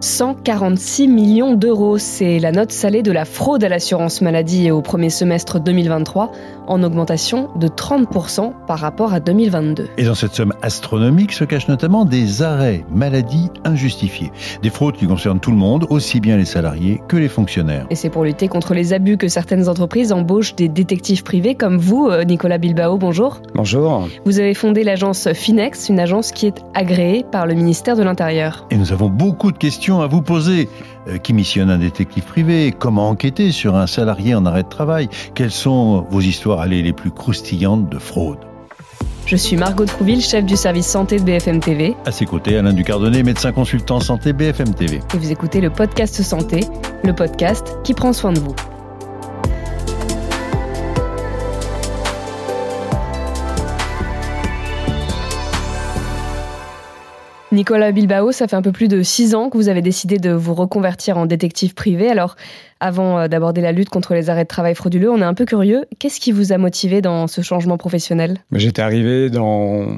146 millions d'euros, c'est la note salée de la fraude à l'assurance maladie au premier semestre 2023, en augmentation de 30% par rapport à 2022. Et dans cette somme astronomique se cachent notamment des arrêts maladie injustifiés. Des fraudes qui concernent tout le monde, aussi bien les salariés que les fonctionnaires. Et c'est pour lutter contre les abus que certaines entreprises embauchent des détectives privés comme vous, euh, Nicolas Bilbao, bonjour. Bonjour. Vous avez fondé l'agence Finex, une agence qui est agréée par le ministère de l'Intérieur. Et nous avons beaucoup de questions à vous poser. Euh, qui missionne un détective privé? Comment enquêter sur un salarié en arrêt de travail? Quelles sont vos histoires les plus croustillantes de fraude? Je suis Margot Trouville, chef du service santé de BFM TV. À ses côtés, Alain Ducardonnet, médecin consultant santé BFM TV. Et vous écoutez le podcast Santé, le podcast qui prend soin de vous. Nicolas Bilbao, ça fait un peu plus de six ans que vous avez décidé de vous reconvertir en détective privé. Alors, avant euh, d'aborder la lutte contre les arrêts de travail frauduleux, on est un peu curieux. Qu'est-ce qui vous a motivé dans ce changement professionnel? J'étais arrivé dans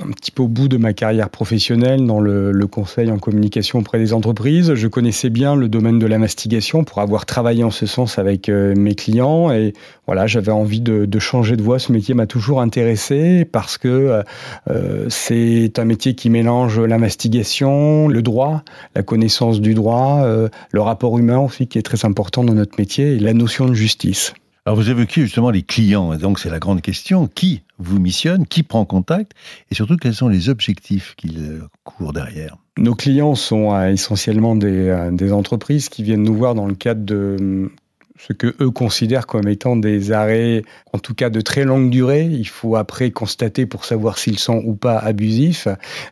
un petit peu au bout de ma carrière professionnelle dans le, conseil en communication auprès des entreprises. Je connaissais bien le domaine de l'investigation pour avoir travaillé en ce sens avec euh, mes clients et voilà, j'avais envie de, changer de voie. Ce métier m'a toujours intéressé parce que euh, c'est un métier qui mélange l'investigation, le droit, la connaissance du droit, euh, le rapport humain aussi qui est très important dans notre métier et la notion de justice. Alors vous évoquez justement les clients, et donc c'est la grande question. Qui vous missionne, qui prend contact, et surtout quels sont les objectifs qu'il euh, court derrière? Nos clients sont euh, essentiellement euh, des, entreprises qui viennent nous voir dans le cadre de ce que eux considèrent comme étant des arrêts, en tout cas de très longue durée. Il faut après constater pour savoir s'ils sont ou pas abusifs.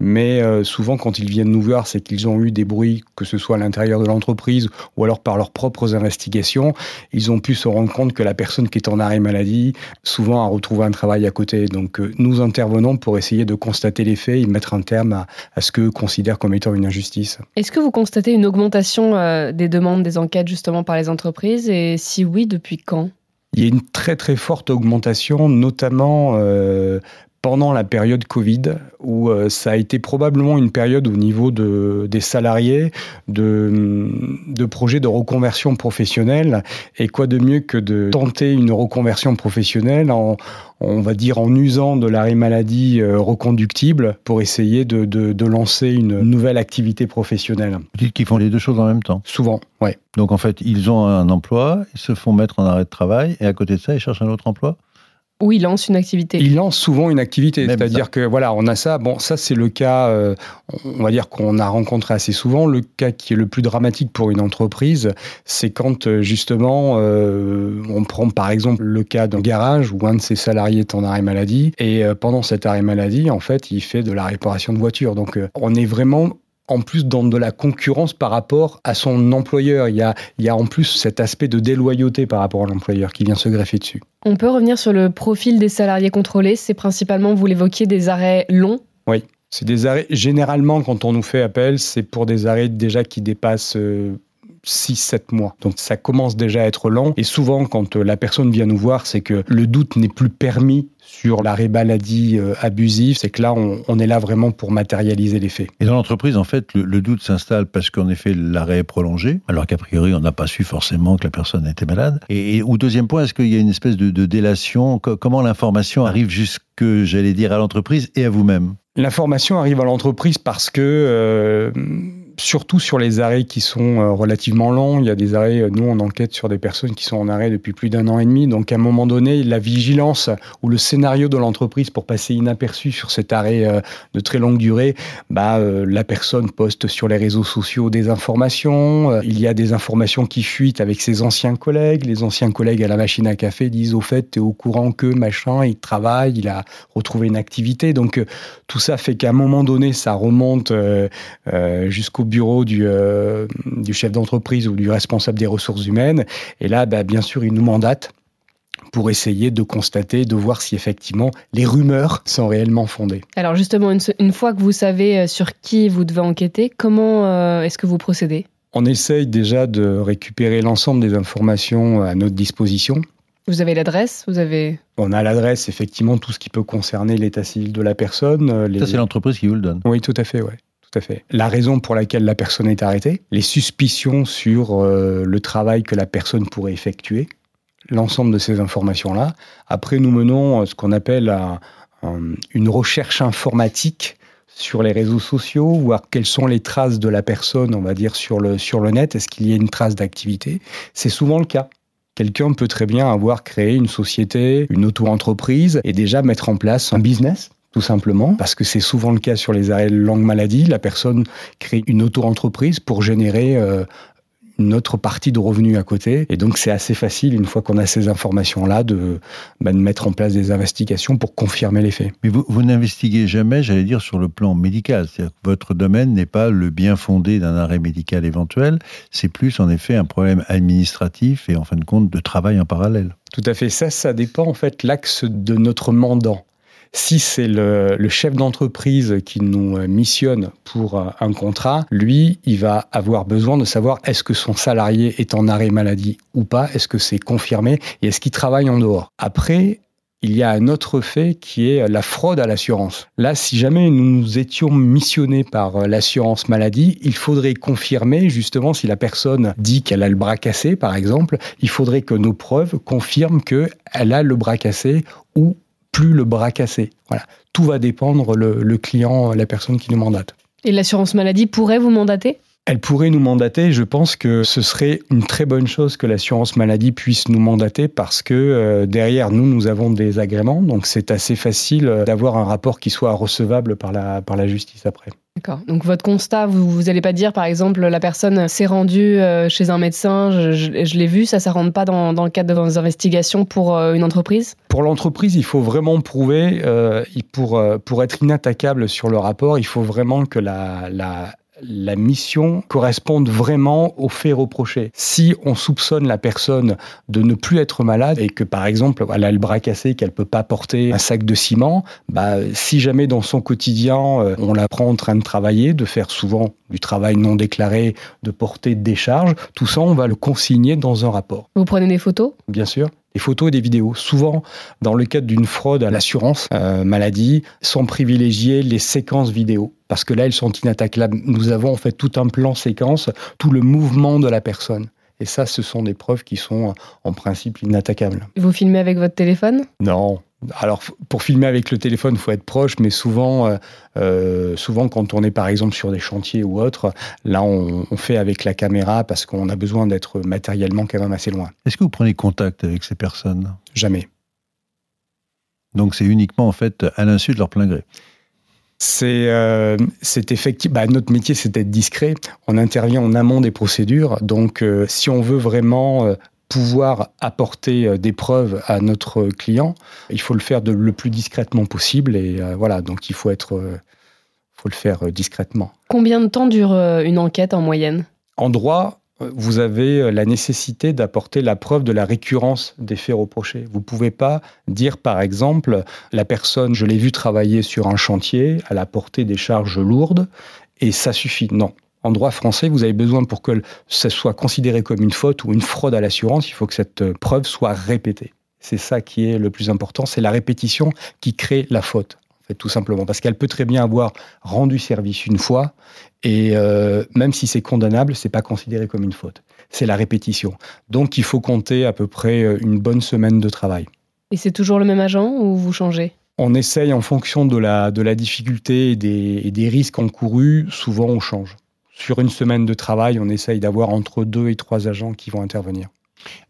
Mais euh, souvent, quand ils viennent nous voir, c'est qu'ils ont eu des bruits, que ce soit à l'intérieur de l'entreprise ou alors par leurs propres investigations. Ils ont pu se rendre compte que la personne qui est en arrêt maladie, souvent a retrouvé un travail à côté. Donc, euh, nous intervenons pour essayer de constater les faits et mettre un terme à, à ce qu'eux considèrent comme étant une injustice. Est-ce que vous constatez une augmentation euh, des demandes, des enquêtes justement par les entreprises et si oui, depuis quand? Il y a une très très forte augmentation, notamment euh, pendant la période Covid, où euh, ça a été probablement une période au niveau de, des salariés de, de projets de reconversion professionnelle. Et quoi de mieux que de tenter une reconversion professionnelle en, on va dire, en usant de l'arrêt maladie euh, reconductible pour essayer de, de, de, lancer une nouvelle activité professionnelle. Vous dites qu'ils font les deux choses en même temps Souvent, oui. Donc en fait, ils ont un emploi, ils se font mettre en arrêt de travail, et à côté de ça, ils cherchent un autre emploi? Ou il lance une activité. Il lance souvent une activité, c'est-à-dire que voilà, on a ça. Bon, ça c'est le cas, euh, on va dire qu'on a rencontré assez souvent. Le cas qui est le plus dramatique pour une entreprise, c'est quand euh, justement euh, on prend par exemple le cas d'un garage où un de ses salariés est en arrêt maladie et pendant cet arrêt maladie, en fait, il fait de la réparation de voitures. Donc on est vraiment en plus dans de la concurrence par rapport à son employeur. Il y a, il y a en plus cet aspect de déloyauté par rapport à l'employeur qui vient se greffer dessus. On peut revenir sur le profil des salariés contrôlés. C'est principalement, vous l'évoquiez, des arrêts longs Oui. C'est des arrêts, généralement, quand on nous fait appel, c'est pour des arrêts déjà qui dépassent euh, 6-7 mois. Donc ça commence déjà à être lent. Et souvent, quand euh, la personne vient nous voir, c'est que le doute n'est plus permis sur l'arrêt maladie euh, abusif. C'est que là, on, est là vraiment pour matérialiser les faits. Et dans l'entreprise, en fait, le, doute s'installe parce qu'en effet, l'arrêt est prolongé, alors qu'a priori, on n'a pas su forcément que la personne était malade. Et, ou deuxième point, est-ce qu'il y a une espèce de, délation? Comment l'information arrive jusque, j'allais dire, à l'entreprise et à vous-même? L'information arrive à l'entreprise parce que... Euh, surtout sur les arrêts qui sont euh, relativement longs. Il y a des arrêts, euh, nous on enquête sur des personnes qui sont en arrêt depuis plus d'un an et demi. Donc à un moment donné, la vigilance ou le scénario de l'entreprise pour passer inaperçu sur cet arrêt euh, de très longue durée, bah, la personne poste sur les réseaux sociaux des informations. Il y a des informations qui fuitent avec ses anciens collègues. Les anciens collègues à la machine à café disent au fait, tu es au courant que machin, il travaille, il a retrouvé une activité. Donc tout ça fait qu'à un moment donné, ça remonte jusqu'au bureau du, euh, du chef d'entreprise ou du responsable des ressources humaines. Et là, bah, bien sûr, il nous mandate pour essayer de constater, de voir si effectivement les rumeurs sont réellement fondées. Alors justement, une, fois que vous savez euh, sur qui vous devez enquêter, comment euh, est-ce que vous procédez? On essaye déjà de récupérer l'ensemble des informations à notre disposition. Vous avez l'adresse Vous avez On a l'adresse, effectivement, tout ce qui peut concerner l'état civil de la personne. Ça, c'est l'entreprise qui vous le donne Oui, tout à fait, ouais Tout à fait. La raison pour laquelle la personne est arrêtée, les suspicions sur euh, le travail que la personne pourrait effectuer, l'ensemble de ces informations-là. Après, nous menons euh, ce qu'on appelle une recherche informatique sur les réseaux sociaux, voir quelles sont les traces de la personne, on va dire, sur le, sur le net. Est-ce qu'il y a une trace d'activité? C'est souvent le cas. Quelqu'un peut très bien avoir créé une société, une auto-entreprise et déjà mettre en place un business tout simplement, parce que c'est souvent le cas sur les arrêts de longue maladie. La personne crée une auto-entreprise pour générer euh, une autre partie de revenus à côté. Et donc, c'est assez facile, une fois qu'on a ces informations-là, de, bah, de, mettre en place des investigations pour confirmer les faits. Mais vous, vous n'investiguez jamais, j'allais dire, sur le plan médical. C'est-à-dire que votre domaine n'est pas le bien fondé d'un arrêt médical éventuel. C'est plus, en effet, un problème administratif et, en fin de compte, de travail en parallèle. Tout à fait. Ça, ça dépend, en fait, l'axe de notre mandant. Si c'est le, chef d'entreprise qui nous euh, missionne pour euh, un contrat, lui, il va avoir besoin de savoir est-ce que son salarié est en arrêt maladie ou pas, est-ce que c'est confirmé et est-ce qu'il travaille en dehors. Après, il y a un autre fait qui est la fraude à l'assurance. Là, si jamais nous nous étions missionnés par euh, l'assurance maladie, il faudrait confirmer justement si la personne dit qu'elle a le bras cassé, par exemple, il faudrait que nos preuves confirment qu'elle a le bras cassé ou plus le bras cassé. Voilà. Tout va dépendre le, client, la personne qui nous mandate. Et l'assurance maladie pourrait vous mandater? Elle pourrait nous mandater. Je pense que ce serait une très bonne chose que l'assurance maladie puisse nous mandater parce que euh, derrière nous, nous avons des agréments. Donc c'est assez facile euh, d'avoir un rapport qui soit recevable par la, par la justice après. D'accord. Donc votre constat, vous n'allez pas dire, par exemple, la personne s'est rendue euh, chez un médecin, je, l'ai vu, ça, ça rentre pas dans, le cadre de vos investigations pour euh, une entreprise? Pour l'entreprise, il faut vraiment prouver, euh, pour, pour être inattaquable sur le rapport, il faut vraiment que la la mission corresponde vraiment aux faits reprochés. Si on soupçonne la personne de ne plus être malade et que par exemple elle a le bras cassé, qu'elle peut pas porter un sac de ciment, bah, si jamais dans son quotidien euh, on la prend en train de travailler, de faire souvent du travail non déclaré, de porter des charges, tout ça on va le consigner dans un rapport. Vous prenez des photos? Bien sûr des photos et des vidéos. Souvent, dans le cadre d'une fraude à l'assurance euh, maladie, sont privilégiées les séquences vidéo parce que là, elles sont inattaquables. Nous avons en fait tout un plan séquence, tout le mouvement de la personne. Et ça, ce sont des preuves qui sont en principe inattaquables. Vous filmez avec votre téléphone? Non, alors, pour filmer avec le téléphone, il faut être proche, mais souvent, euh, euh, souvent, quand on est par exemple sur des chantiers ou autres, là, on, fait avec la caméra parce qu'on a besoin d'être matériellement quand même assez loin. Est-ce que vous prenez contact avec ces personnes? Jamais. Donc, c'est uniquement en fait à l'insu de leur plein gré. C'est euh, effectivement bah, notre métier, c'est d'être discret. On intervient en amont des procédures, donc si on veut vraiment pouvoir apporter euh, des preuves à notre client, il faut le faire de, le plus discrètement possible. Et euh, voilà, donc il faut être, euh, faut le faire discrètement. Combien de temps dure une enquête en moyenne? En droit, vous avez la nécessité d'apporter la preuve de la récurrence des faits reprochés. Vous ne pouvez pas dire, par exemple, la personne, je l'ai vu travailler sur un chantier, elle a porté des charges lourdes, et ça suffit. Non, en droit français, vous avez besoin pour que ça soit considéré comme une faute ou une fraude à l'assurance, il faut que cette euh, preuve soit répétée. C'est ça qui est le plus important, c'est la répétition qui crée la faute, fait, tout simplement. Parce qu'elle peut très bien avoir rendu service une fois, et euh, même si c'est condamnable, c'est pas considéré comme une faute. C'est la répétition. Donc il faut compter à peu près euh, une bonne semaine de travail. Et c'est toujours le même agent ou vous changez? On essaye en fonction de la, de la difficulté et des, et des risques encourus, souvent on change sur une semaine de travail, on essaye d'avoir entre deux et trois agents qui vont intervenir.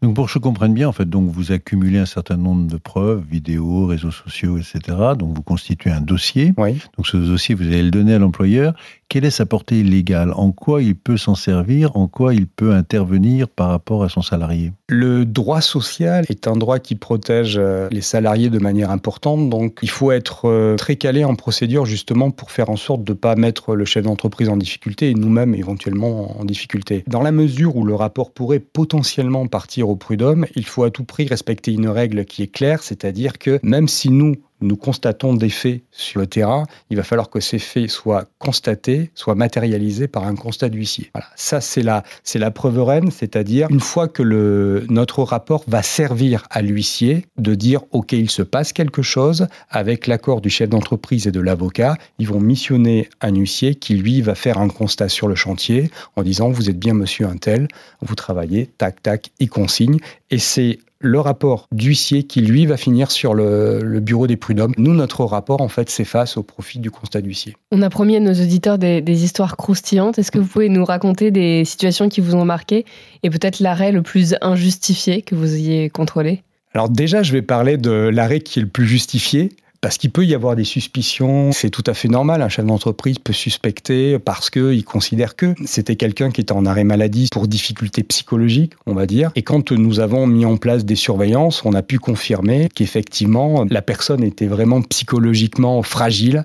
Donc pour que je comprenne bien, en fait, donc vous accumulez un certain nombre de preuves, vidéos, réseaux sociaux, etc. Donc vous constituez un dossier. Oui. Donc ce dossier, vous allez le donner à l'employeur. Quelle est sa portée légale? En quoi il peut s'en servir? En quoi il peut intervenir par rapport à son salarié? Le droit social est un droit qui protège euh, les salariés de manière importante. Donc il faut être euh, très calé en procédure justement pour faire en sorte de ne pas mettre le chef d'entreprise en difficulté et nous-mêmes éventuellement en difficulté. Dans la mesure où le rapport pourrait potentiellement partir au prud'homme, il faut à tout prix respecter une règle qui est claire, c'est-à-dire que même si nous, nous constatons des faits sur le terrain, il va falloir que ces faits soient constatés, soient matérialisés par un constat d'huissier. Voilà, ça c'est la, c'est la preuve reine, c'est-à-dire une fois que le, notre rapport va servir à l'huissier de dire ok il se passe quelque chose avec l'accord du chef d'entreprise et de l'avocat, ils vont missionner un huissier qui lui va faire un constat sur le chantier en disant vous êtes bien monsieur un tel, vous travaillez, tac tac, il consigne et c'est le rapport d'huissier qui, lui, va finir sur le, bureau des prud'hommes. Nous, notre rapport, en fait, s'efface au profit du constat d'huissier. On a promis à nos auditeurs des, histoires croustillantes. Est-ce que vous pouvez nous raconter des situations qui vous ont marqué et peut-être l'arrêt le plus injustifié que vous ayez contrôlé? Alors déjà, je vais parler de l'arrêt qui est le plus justifié. Parce qu'il peut y avoir des suspicions, c'est tout à fait normal. Un chef d'entreprise peut suspecter parce qu'il considère que c'était quelqu'un qui était en arrêt maladie pour difficultés psychologiques, on va dire. Et quand nous avons mis en place des surveillances, on a pu confirmer qu'effectivement, la personne était vraiment psychologiquement fragile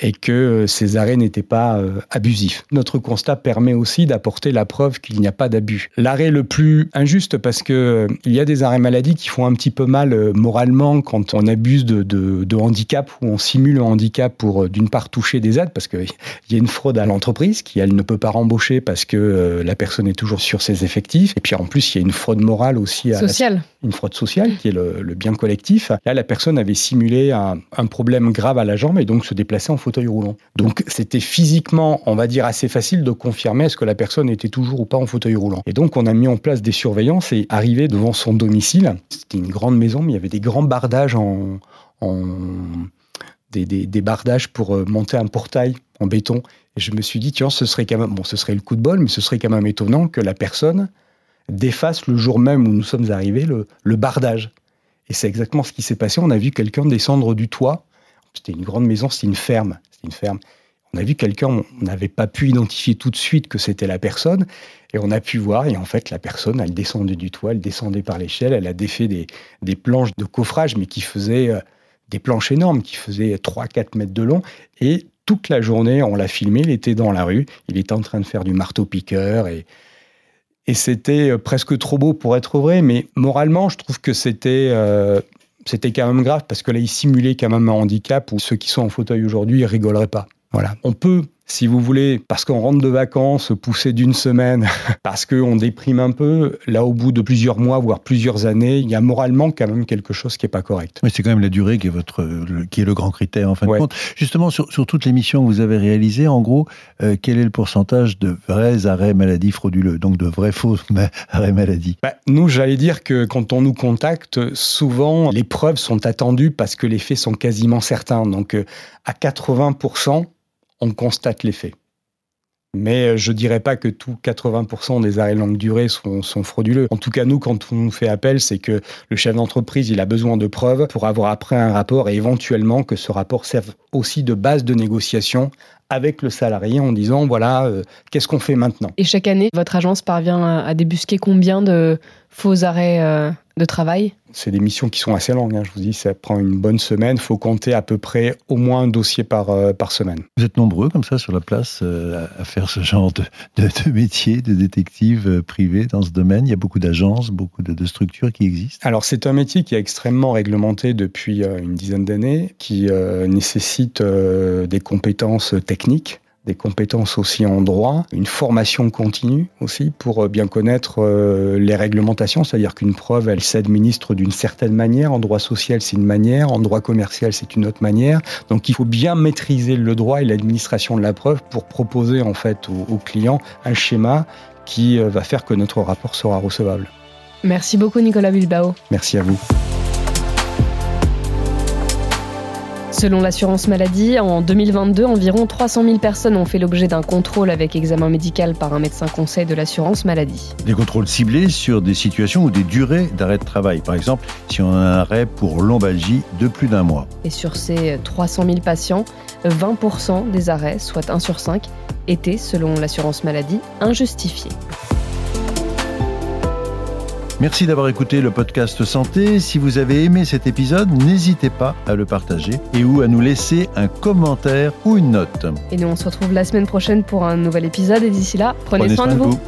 et que euh, ces arrêts n'étaient pas euh, abusifs. Notre constat permet aussi d'apporter la preuve qu'il n'y a pas d'abus. L'arrêt le plus injuste parce que euh, il y a des arrêts maladie qui font un petit peu mal moralement quand on abuse de, de, de handicap ou on simule un handicap pour d'une part toucher des aides parce qu'il y a une fraude à l'entreprise qui elle ne peut pas rembaucher parce que la personne est toujours sur ses effectifs et puis en plus il y a une fraude morale aussi à sociale. une fraude sociale qui est le, le, bien collectif. Là la personne avait simulé un, un problème grave à la jambe et donc se déplaçait en fauteuil Donc c'était physiquement, on va dire, assez facile de confirmer est-ce que la personne était toujours ou pas en fauteuil roulant. Et donc on a mis en place des surveillances et arrivé devant son domicile, c'était une grande maison, mais il y avait des grands bardages en... des, des, bardages pour euh, monter un portail en béton. Et je me suis dit, tiens, ce serait quand même, bon, ce serait le coup de bol, mais ce serait quand même étonnant que la personne défasse le jour même où nous sommes arrivés le, le bardage. Et c'est exactement ce qui s'est passé. On a vu quelqu'un descendre du toit. C'était une grande maison, c'était une ferme une ferme. On a vu quelqu'un, on n'avait pas pu identifier tout de suite que c'était la personne, et on a pu voir, et en fait, la personne, elle descendait du toit, elle descendait par l'échelle, elle a défait des, des planches de coffrage, mais qui faisaient euh, des planches énormes, qui faisaient 3-4 mètres de long, et toute la journée, on l'a filmé, il était dans la rue, il était en train de faire du marteau-piqueur, et, et c'était euh, presque trop beau pour être vrai, mais moralement, je trouve que c'était... Euh, c'était quand même grave parce que là, il simulait quand même un handicap où ceux qui sont en fauteuil aujourd'hui, ils rigoleraient pas. Voilà. On peut, si vous voulez, parce qu'on rentre de vacances, pousser d'une semaine, parce qu'on déprime un peu, là, au bout de plusieurs mois, voire plusieurs années, il y a moralement quand même quelque chose qui n'est pas correct. Mais c'est quand même la durée qui est, votre, le, qui est le grand critère, en fin de compte. Justement, sur, sur, toutes les missions que vous avez réalisées, en gros, euh, quel est le pourcentage de vrais arrêts maladie frauduleux, donc de vrais faux arrêts maladie? Bah, Nous, j'allais dire que quand on nous contacte, souvent, les preuves sont attendues parce que les faits sont quasiment certains. Donc, euh, à 80%, on constate les faits. Mais euh, je dirais pas que tous 80% des arrêts longue durée sont, frauduleux. En tout cas, nous, quand on nous fait appel, c'est que le chef d'entreprise, il a besoin de preuves pour avoir après un rapport et éventuellement que ce rapport serve aussi de base de négociation avec le salarié en disant, voilà, euh, qu'est-ce qu'on fait maintenant? Et chaque année, votre agence parvient à débusquer combien de faux arrêts euh, de travail? C'est des missions qui sont assez longues. Hein. Je vous dis, ça prend une bonne semaine. Il faut compter à peu près au moins un dossier par, euh, par semaine. Vous êtes nombreux comme ça sur la place euh, à faire ce genre de, de, métier, de détective privé dans ce domaine Il y a beaucoup d'agences, beaucoup de, de, structures qui existent Alors c'est un métier qui est extrêmement réglementé depuis une dizaine d'années, qui nécessite des compétences techniques des compétences aussi en droit, une formation continue aussi pour euh, bien connaître euh, les réglementations, c'est-à-dire qu'une preuve, elle s'administre d'une certaine manière, en droit social c'est une manière, en droit commercial c'est une autre manière. Donc il faut bien maîtriser le droit et l'administration de la preuve pour proposer en fait au, au client un schéma qui euh, va faire que notre rapport sera recevable. Merci beaucoup Nicolas Bilbao. Merci à vous. Selon l'assurance maladie, en 2022, environ 300 000 personnes ont fait l'objet d'un contrôle avec examen médical par un médecin conseil de l'assurance maladie. Des contrôles ciblés sur des situations ou des durées d'arrêt de travail. Par exemple, si on a un arrêt pour lombalgie de plus d'un mois. Et sur ces 300 000 patients, 20% des arrêts, soit 1 sur 5, étaient, selon l'assurance maladie, injustifiés. Merci d'avoir écouté le podcast Santé. Si vous avez aimé cet épisode, n'hésitez pas à le partager et ou à nous laisser un commentaire ou une note. Et nous, on se retrouve la semaine prochaine pour un nouvel épisode. Et d'ici là, prenez, soin, de vous.